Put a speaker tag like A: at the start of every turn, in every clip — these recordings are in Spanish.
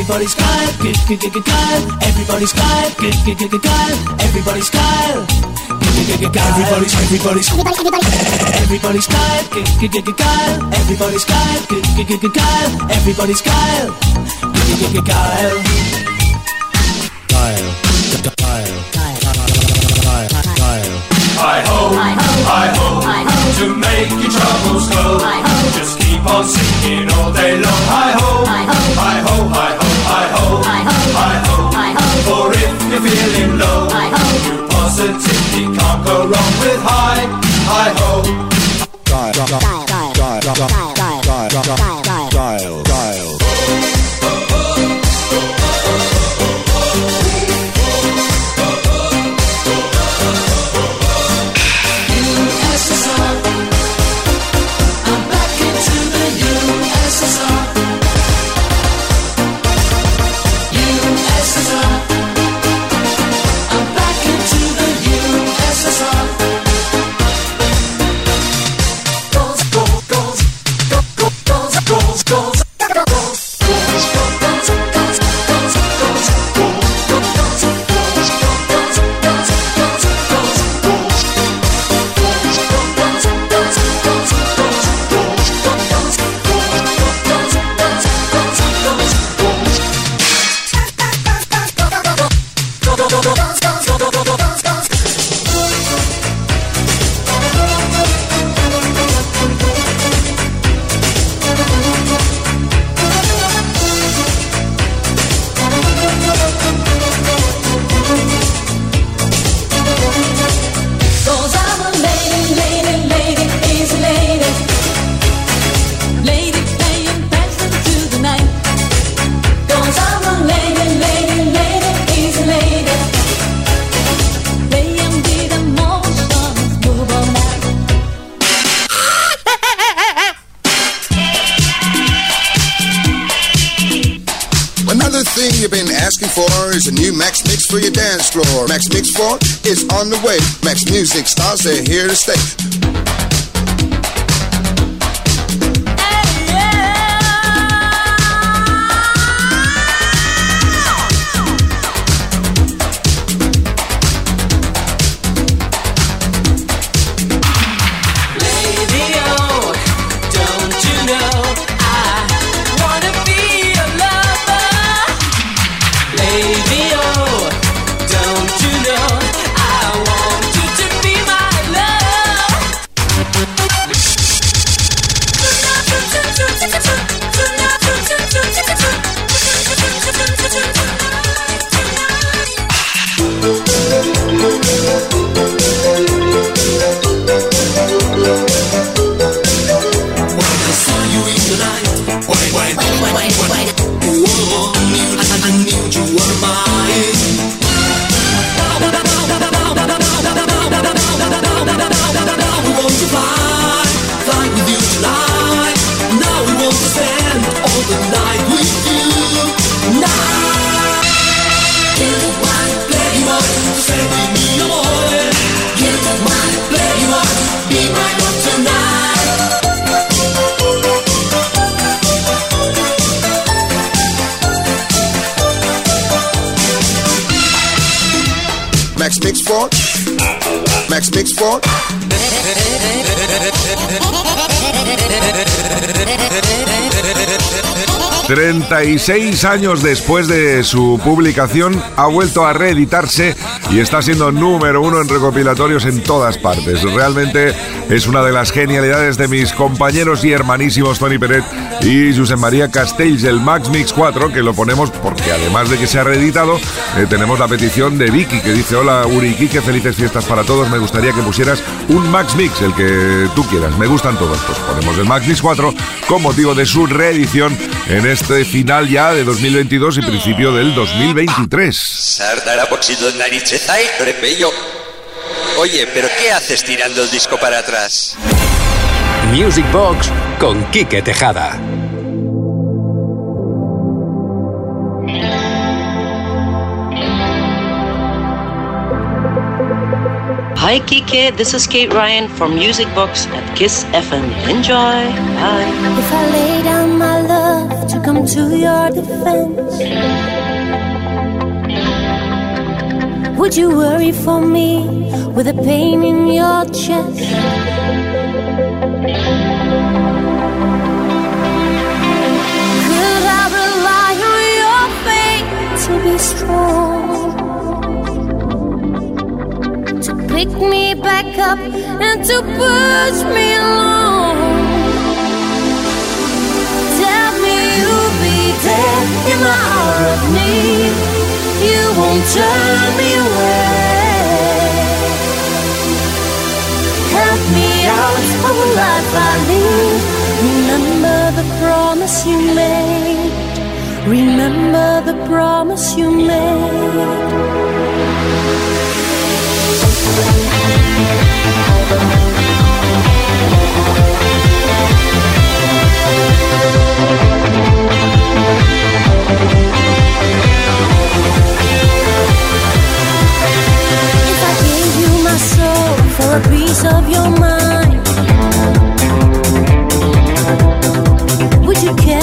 A: Everybody's Kyle, good, good, good, good, Kyle. Everybody's Kyle, good, good, good, good, Kyle. Everybody's Kyle. Everybody's, everybody's, everybody's Kyle, good, good, good, good, Kyle. Everybody's Kyle, good, good, good, good, Kyle. Everybody's Kyle, good, good, good, good. Kyle,
B: Kyle,
C: I hope, I hope, to make your troubles go. Just keep on singing all day long. I hope, I hope, I hope, I hope, I hope. For if you're feeling low, you positively can't go wrong with
A: high, I hope. Dial, dial, dial,
D: dial, dial, dial, dial, dial, dial.
E: 36 años después de su publicación, ha vuelto a reeditarse y está siendo número uno en recopilatorios en todas partes. Realmente es una de las genialidades de mis compañeros y hermanísimos Tony Peret y José María Castells, el Max Mix 4, que lo ponemos porque además de que se ha reeditado, eh, tenemos la petición de Vicky que dice: Hola Uri que felices fiestas para todos. Me gustaría que pusieras un Max Mix, el que tú quieras. Me gustan todos. Pues ponemos el Max Mix 4 con motivo de su reedición en este final ya de 2022 y principio del 2023.
F: Sardara pochito naricheta y repello. Oye, pero ¿qué haces tirando el disco para atrás?
G: Music Box con Quique Tejada.
H: Hi, Kike. This is Kate Ryan from Music Box at Kiss FM. Enjoy. Bye.
D: If I lay down my love to come to your defense, would you worry for me with a pain in your chest? Could I rely on your faith to be strong? To pick me back up and to push me along. Tell me you'll be there in the hour of need. You won't turn me away. Help me out life I lead. Remember the promise you made. Remember the promise you made. Would you carry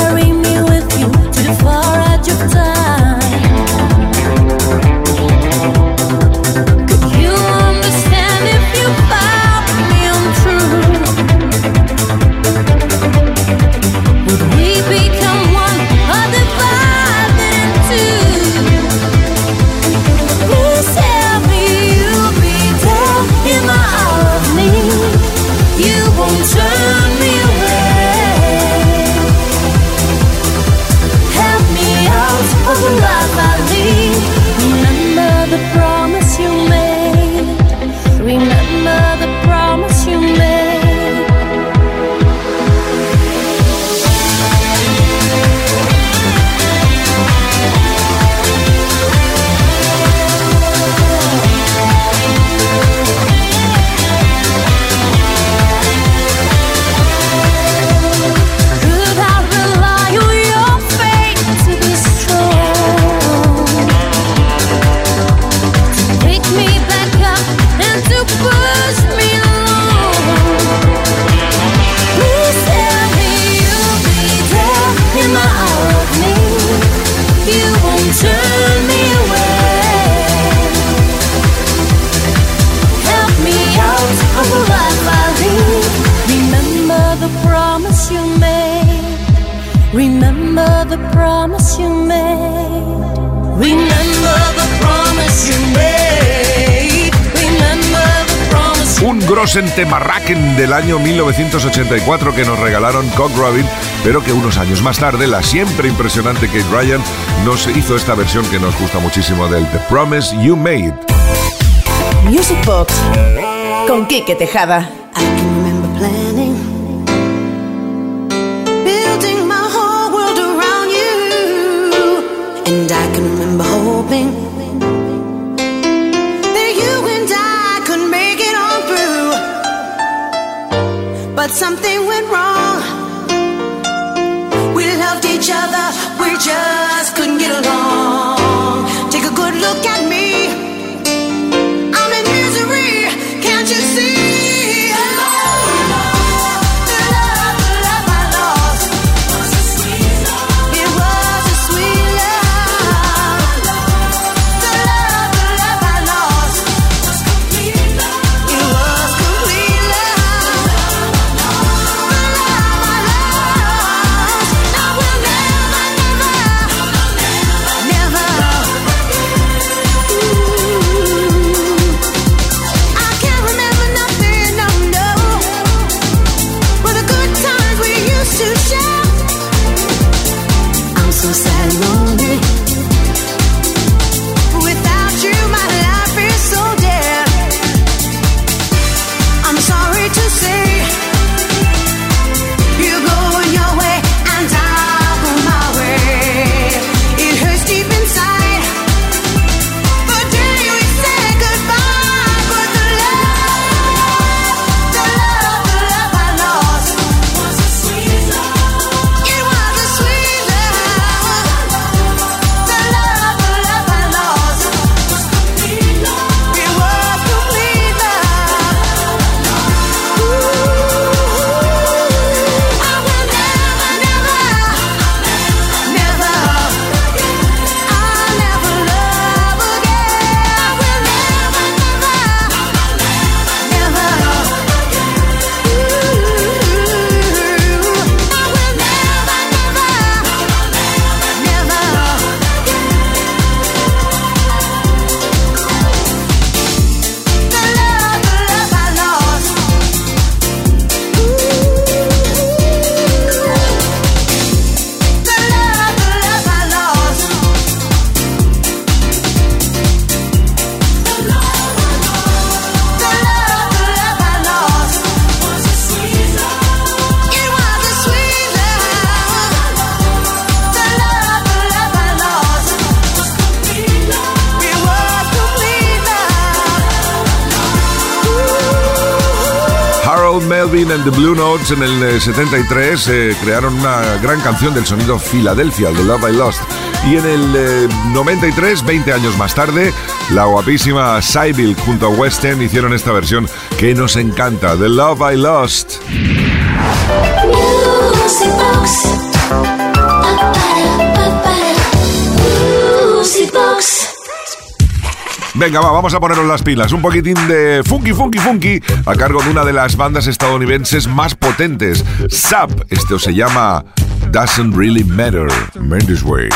E: Grossen Temarraken del año 1984 que nos regalaron Cock Robin, pero que unos años más tarde la siempre impresionante Kate Ryan nos hizo esta versión que nos gusta muchísimo del The Promise You Made.
I: Music Box con Quique Tejada.
D: And
E: the Blue Notes en el eh, 73 eh, crearon una gran canción del sonido Filadelfia, de Love I Lost. Y en el eh, 93, 20 años más tarde, la guapísima Sybil junto a West hicieron esta versión que nos encanta, The Love I Lost.
J: Music Box.
E: Venga, va, vamos a poneros las pilas. Un poquitín de funky, funky, funky a cargo de una de las bandas estadounidenses más potentes, SAP. Esto se llama Doesn't Really Matter, Mendes Way.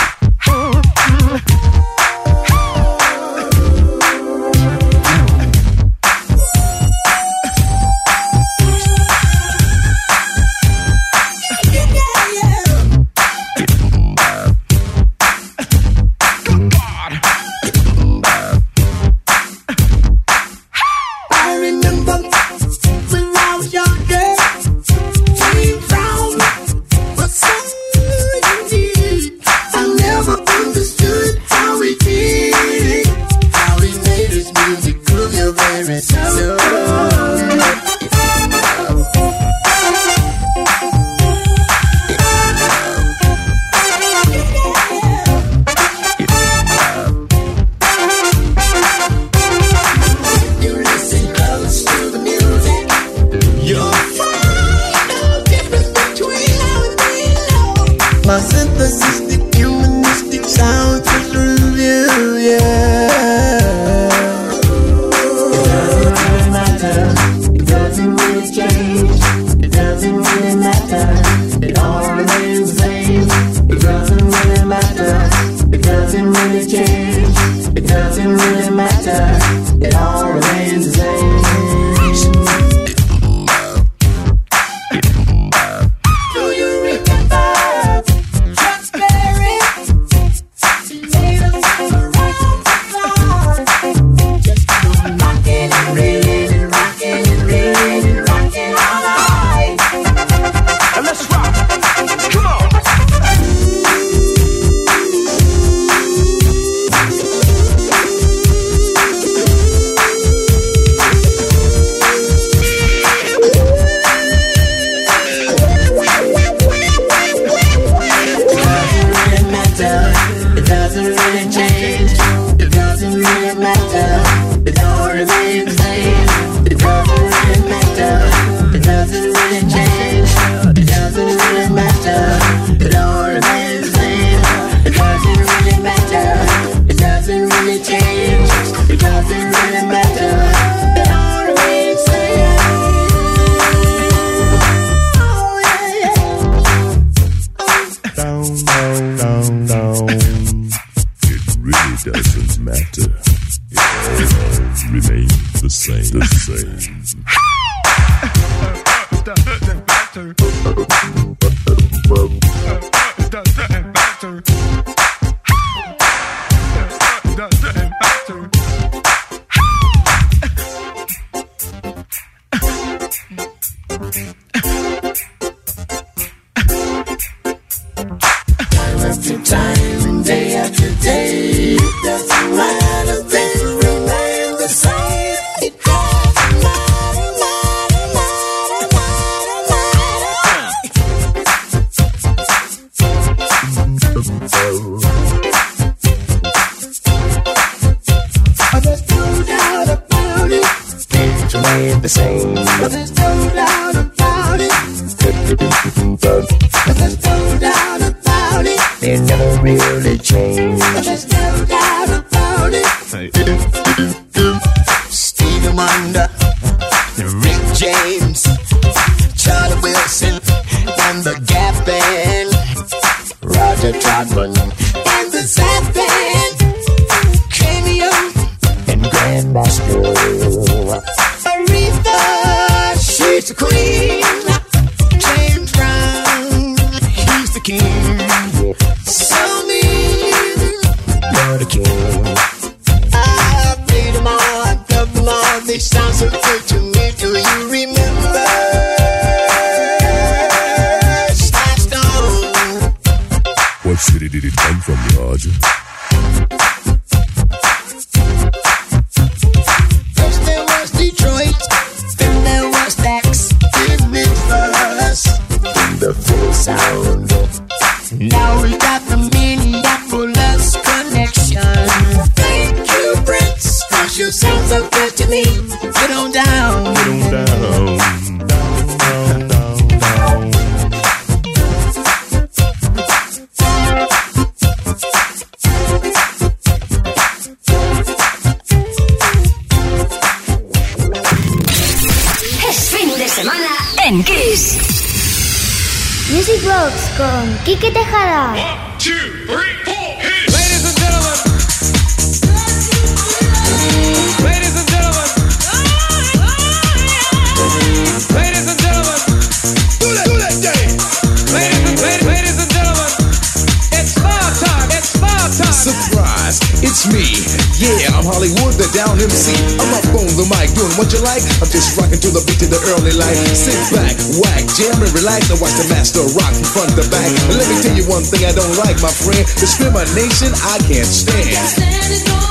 K: So.
L: I'm just rocking to the beat of the early light. Sit back, whack, jam and relax and watch the master rock from front to back. And let me tell you one thing I don't like, my friend. Discrimination, I can't stand.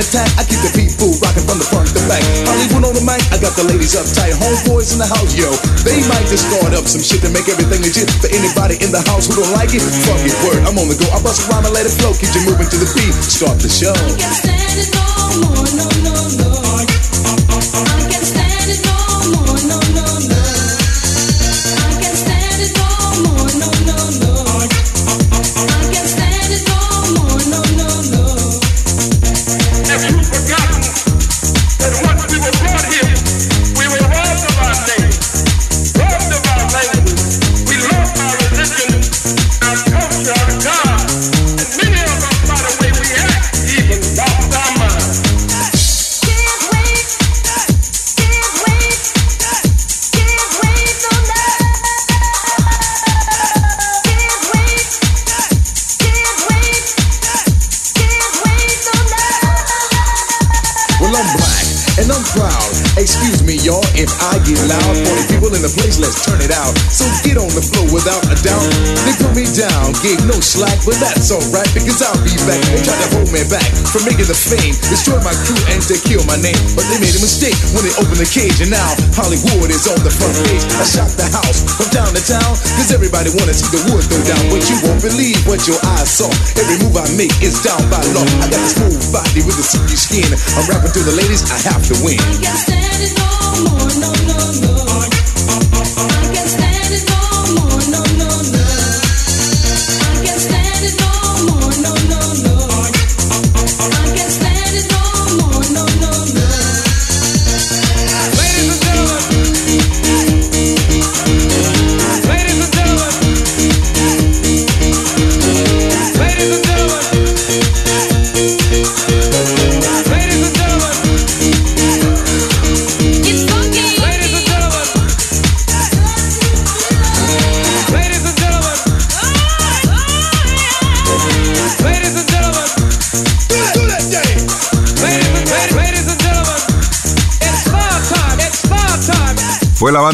L: Attack. I keep the people rocking from the front to back. Hollywood on the mic, I got the ladies uptight. Homeboys in the house, yo. They might just start up some shit to make everything legit. For anybody in the house who don't like it, fuck it, word. I'm on the go. I bust a rhyme and let it flow. Keep you moving to the beat. Start the show. Alright because I'll be back. They tried to hold me back from making the fame, destroy my crew and to kill my name. But they made a mistake when they opened the cage, and now Hollywood is on the front page. I shot the house from town to town because everybody wanna see the wood go down. But you won't believe what your eyes saw. Every move I make is down by law. I got this smooth body with a silky skin. I'm rapping to the ladies, I have to win.
E: Fue la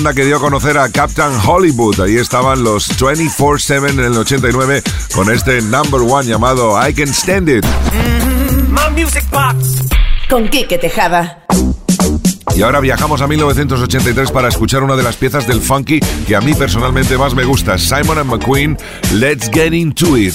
E: banda que dio a conocer a Captain Hollywood. Ahí estaban los 24-7 en el 89 con este number one llamado I Can Stand It.
I: My Music Box. Con Quique Tejada.
E: Y ahora viajamos a 1983 para escuchar una de las piezas del funky que a mí personalmente más me gusta, Simon and McQueen, Let's Get Into It.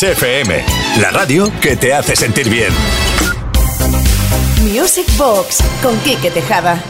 G: XFM, la radio que te hace sentir bien.
M: Music Box con Quique Tejada.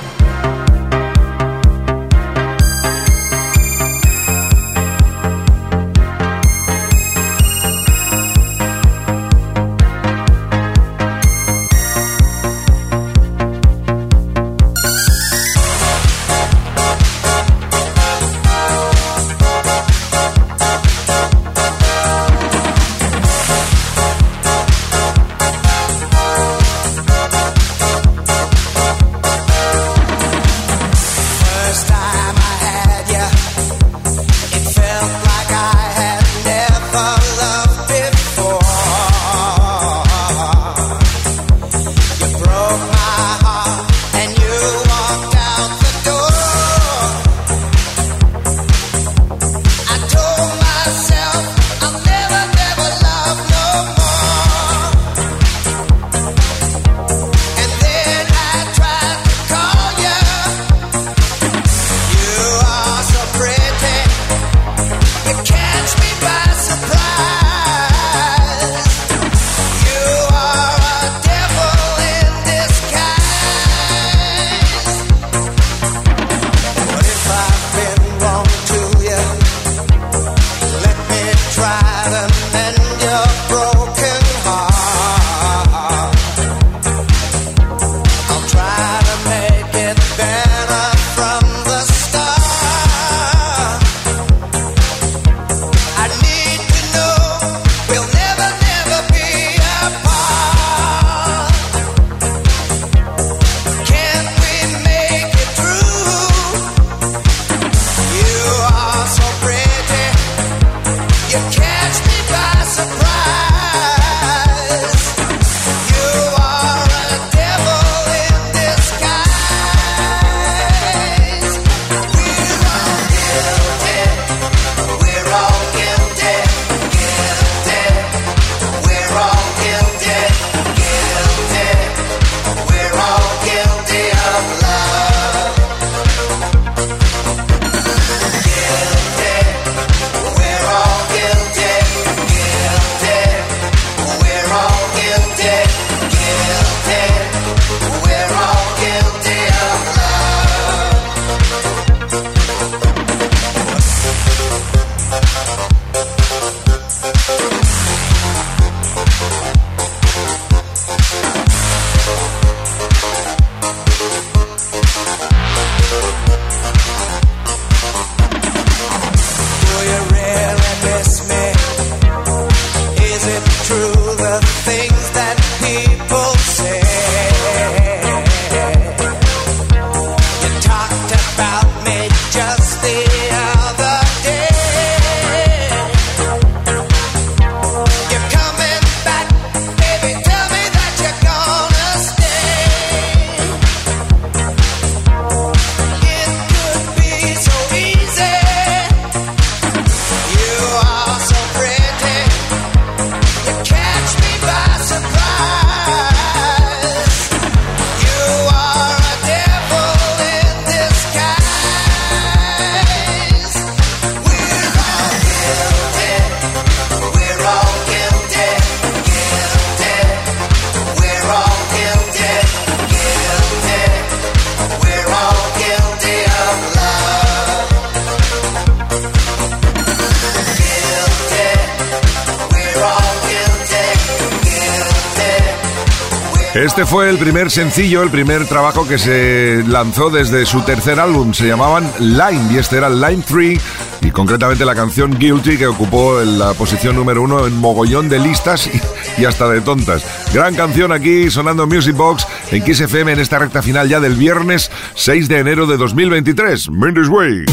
E: primer sencillo, el primer trabajo que se lanzó desde su tercer álbum. Se llamaban Line y este era Line 3 y concretamente la canción Guilty que ocupó la posición número uno en mogollón de listas y, y hasta de tontas. Gran canción aquí sonando Music Box en Kiss FM en esta recta final ya del viernes 6 de enero de 2023. Mendes Way.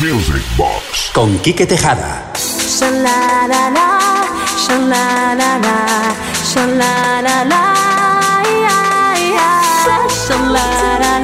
E: Music Box
N: con Quique Tejada.
D: Shalala, shalala. Sha la la la, yeah. Sha la la.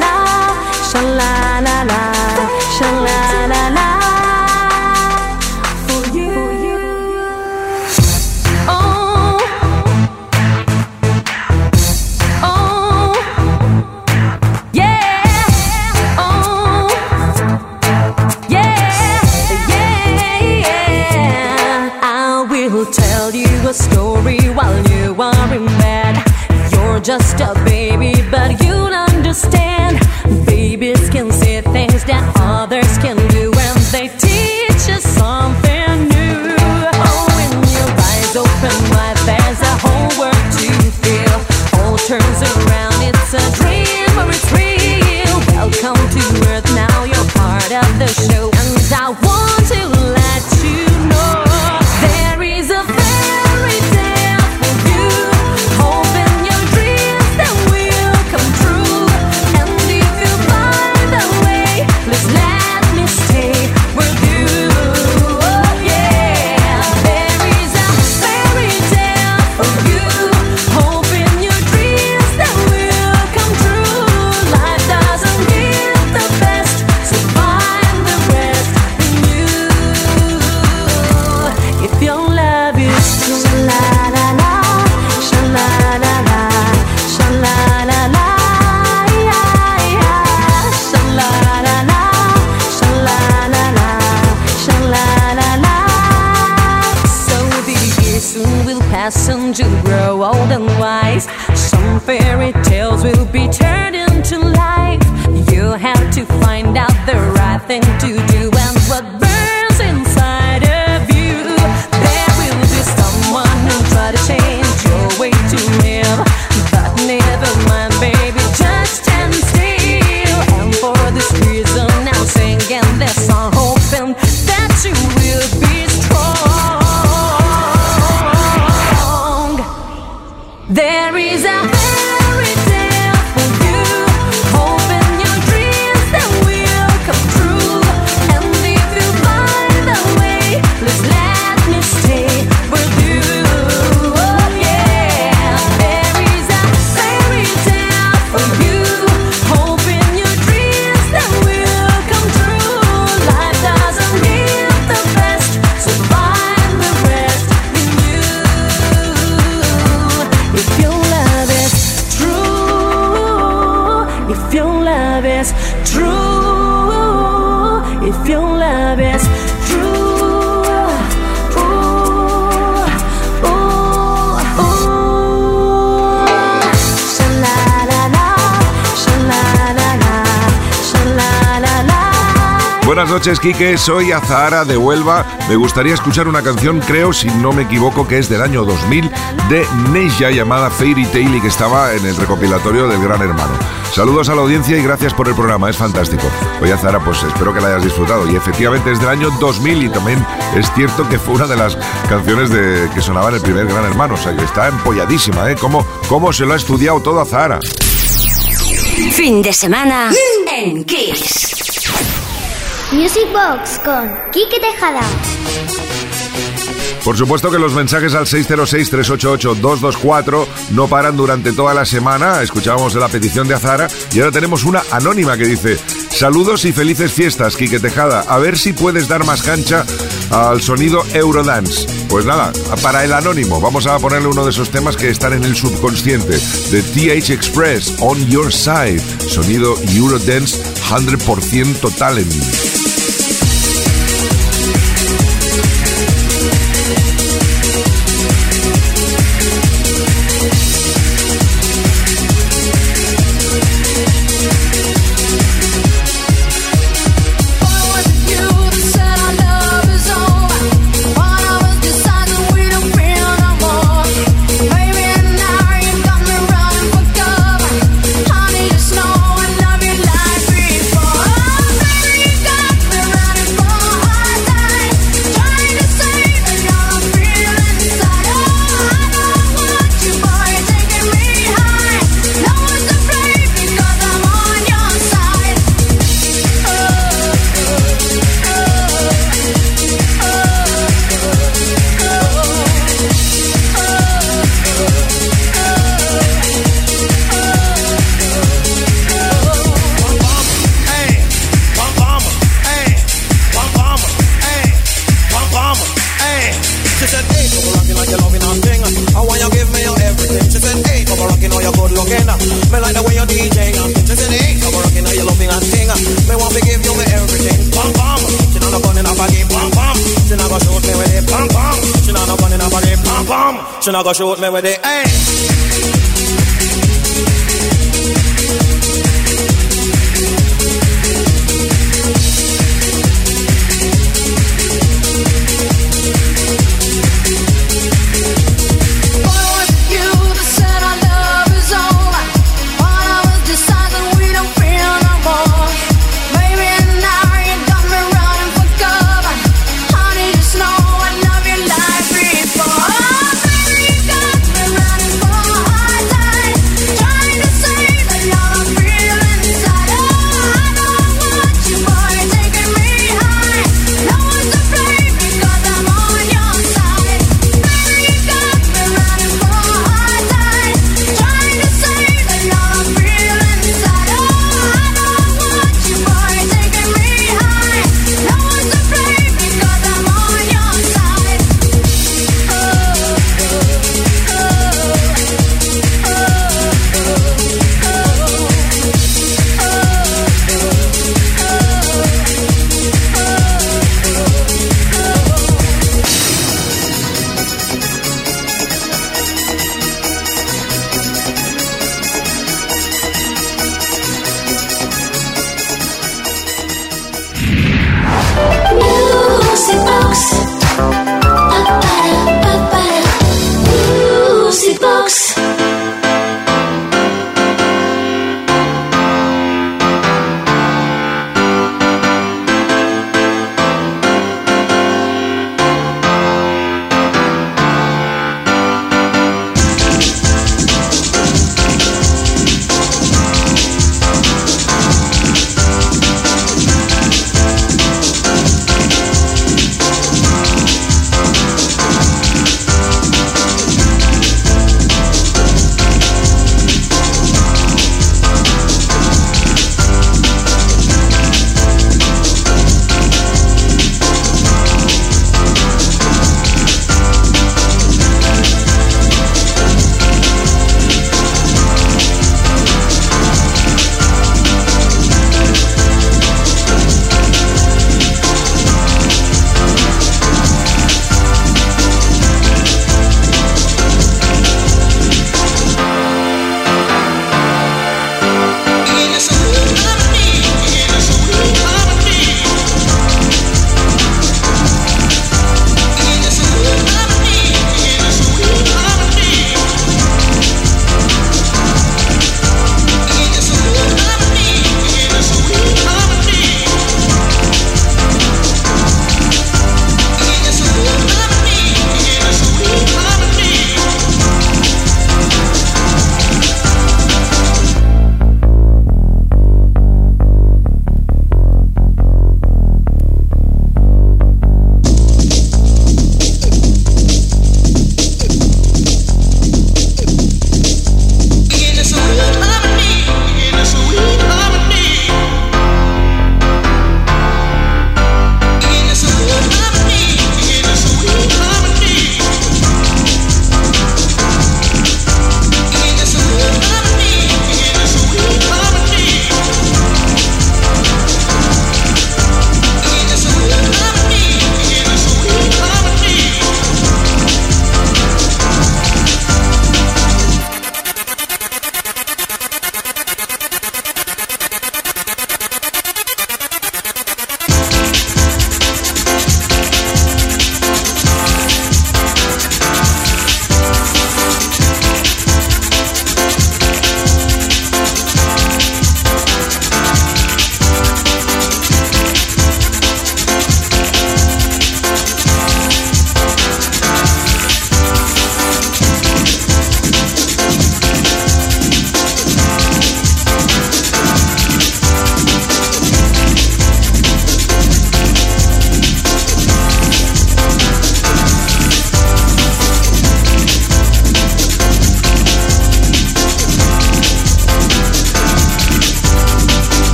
D: just a baby, but you'll understand. Babies can see things that others can do, and they teach us something new. Oh, when your eyes open wide, there's a whole world to feel. All turns around, it's a dream or it's real. Welcome to Earth, now you're part of the show. if your love is
E: Buenas noches, Quique. Soy Azahara de Huelva. Me gustaría escuchar una canción, creo, si no me equivoco, que es del año 2000 de Neisha llamada Fairy Tail y que estaba en el recopilatorio del Gran Hermano. Saludos a la audiencia y gracias por el programa, es fantástico. Oye, Azahara, pues espero que la hayas disfrutado. Y efectivamente es del año 2000 y también es cierto que fue una de las canciones de, que sonaba en el primer Gran Hermano. O sea, que está empolladísima, ¿eh? ¿Cómo, cómo se lo ha estudiado todo Azahara?
O: Fin de semana en Kiss.
P: Music Box con Quique Tejada.
E: Por supuesto que los mensajes al 606-388-224 no paran durante toda la semana. Escuchábamos la petición de Azara y ahora tenemos una anónima que dice: Saludos y felices fiestas, Quique Tejada. A ver si puedes dar más cancha al sonido Eurodance. Pues nada, para el anónimo, vamos a ponerle uno de esos temas que están en el subconsciente de TH Express, On Your Side. Sonido Eurodance 100% talent.
I: Shoot me with it.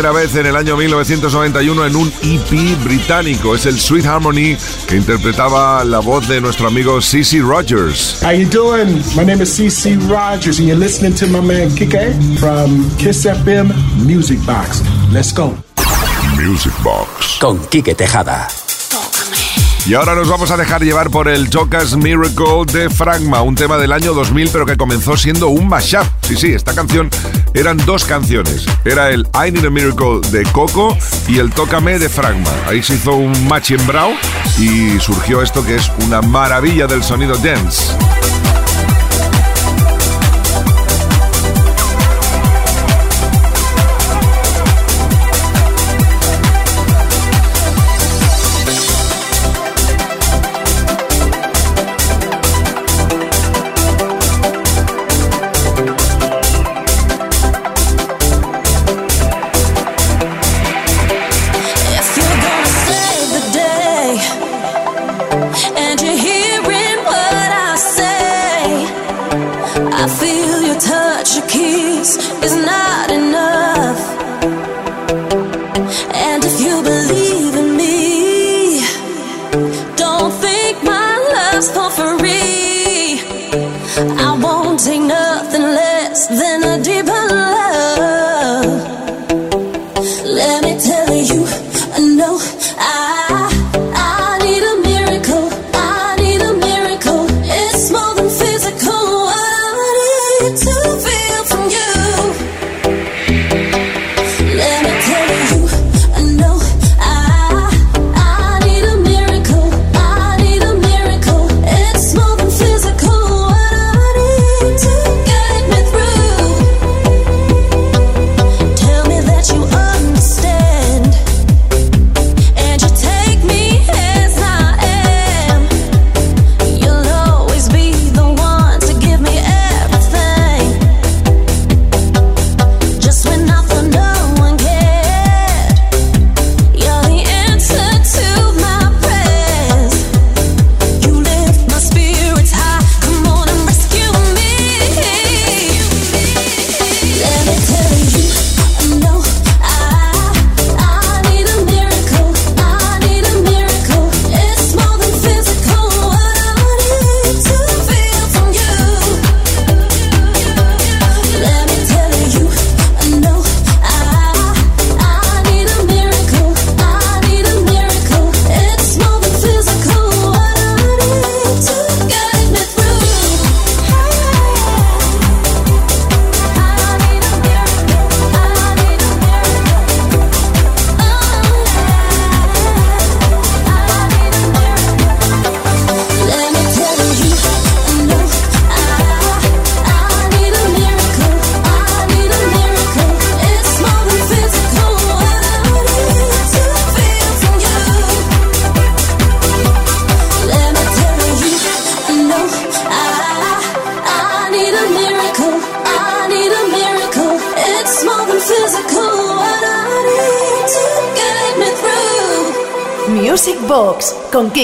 D: primera vez en el año 1991 en un EP británico. Es el Sweet Harmony que interpretaba la voz de nuestro amigo CC Rogers.
N: How you doing? My name is CC Rogers and you're listening to my man Kike from Kiss FM Music Box. Let's go.
D: Music Box
G: con Kike Tejada.
D: Y ahora nos vamos a dejar llevar por el Joker's Miracle de Fragma, un tema del año 2000 pero que comenzó siendo un mashup. Sí, sí, esta canción eran dos canciones. Era el I Need a Miracle de Coco y el Tócame de Fragma. Ahí se hizo un match en Brau y surgió esto que es una maravilla del sonido dance.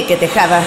M: Enrique Tejada.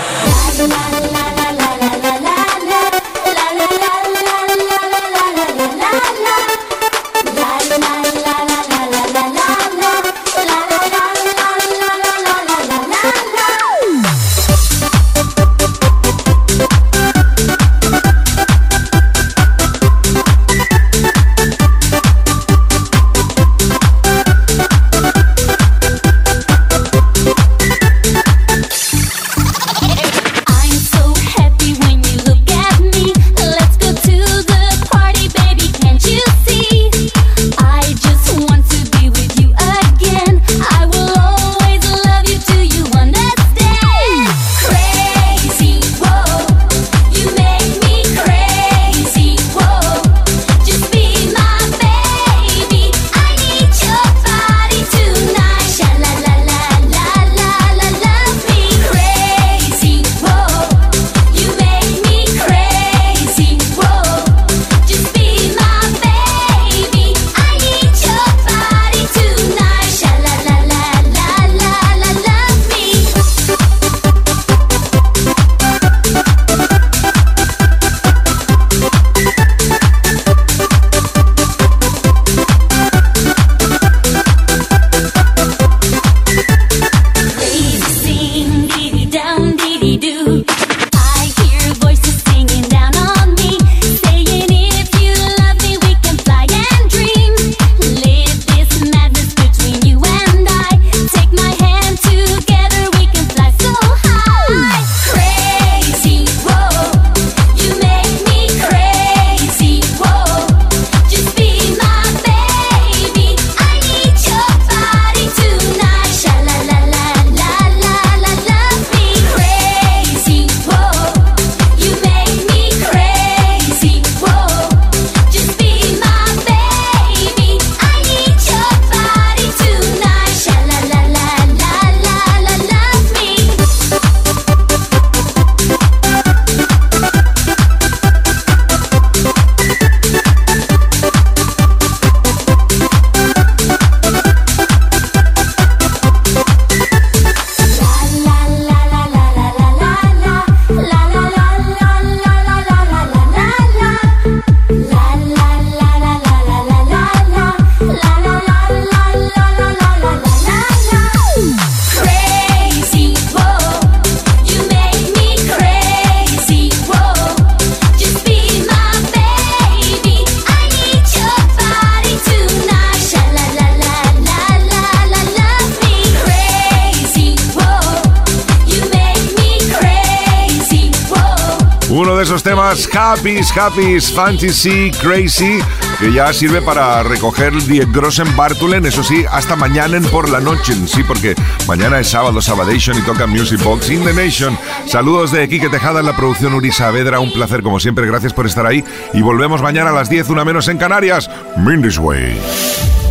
E: Temas Happy, Happy, Fantasy, Crazy, que ya sirve para recoger Die Grossen Bartulen, eso sí, hasta mañana en por la noche, sí, porque mañana es sábado, Sabadation y toca Music Box in the Nation. Saludos de Quique Tejada en la producción Uri Saavedra, un placer como siempre, gracias por estar ahí y volvemos mañana a las 10, una menos en Canarias, Mindy's Way.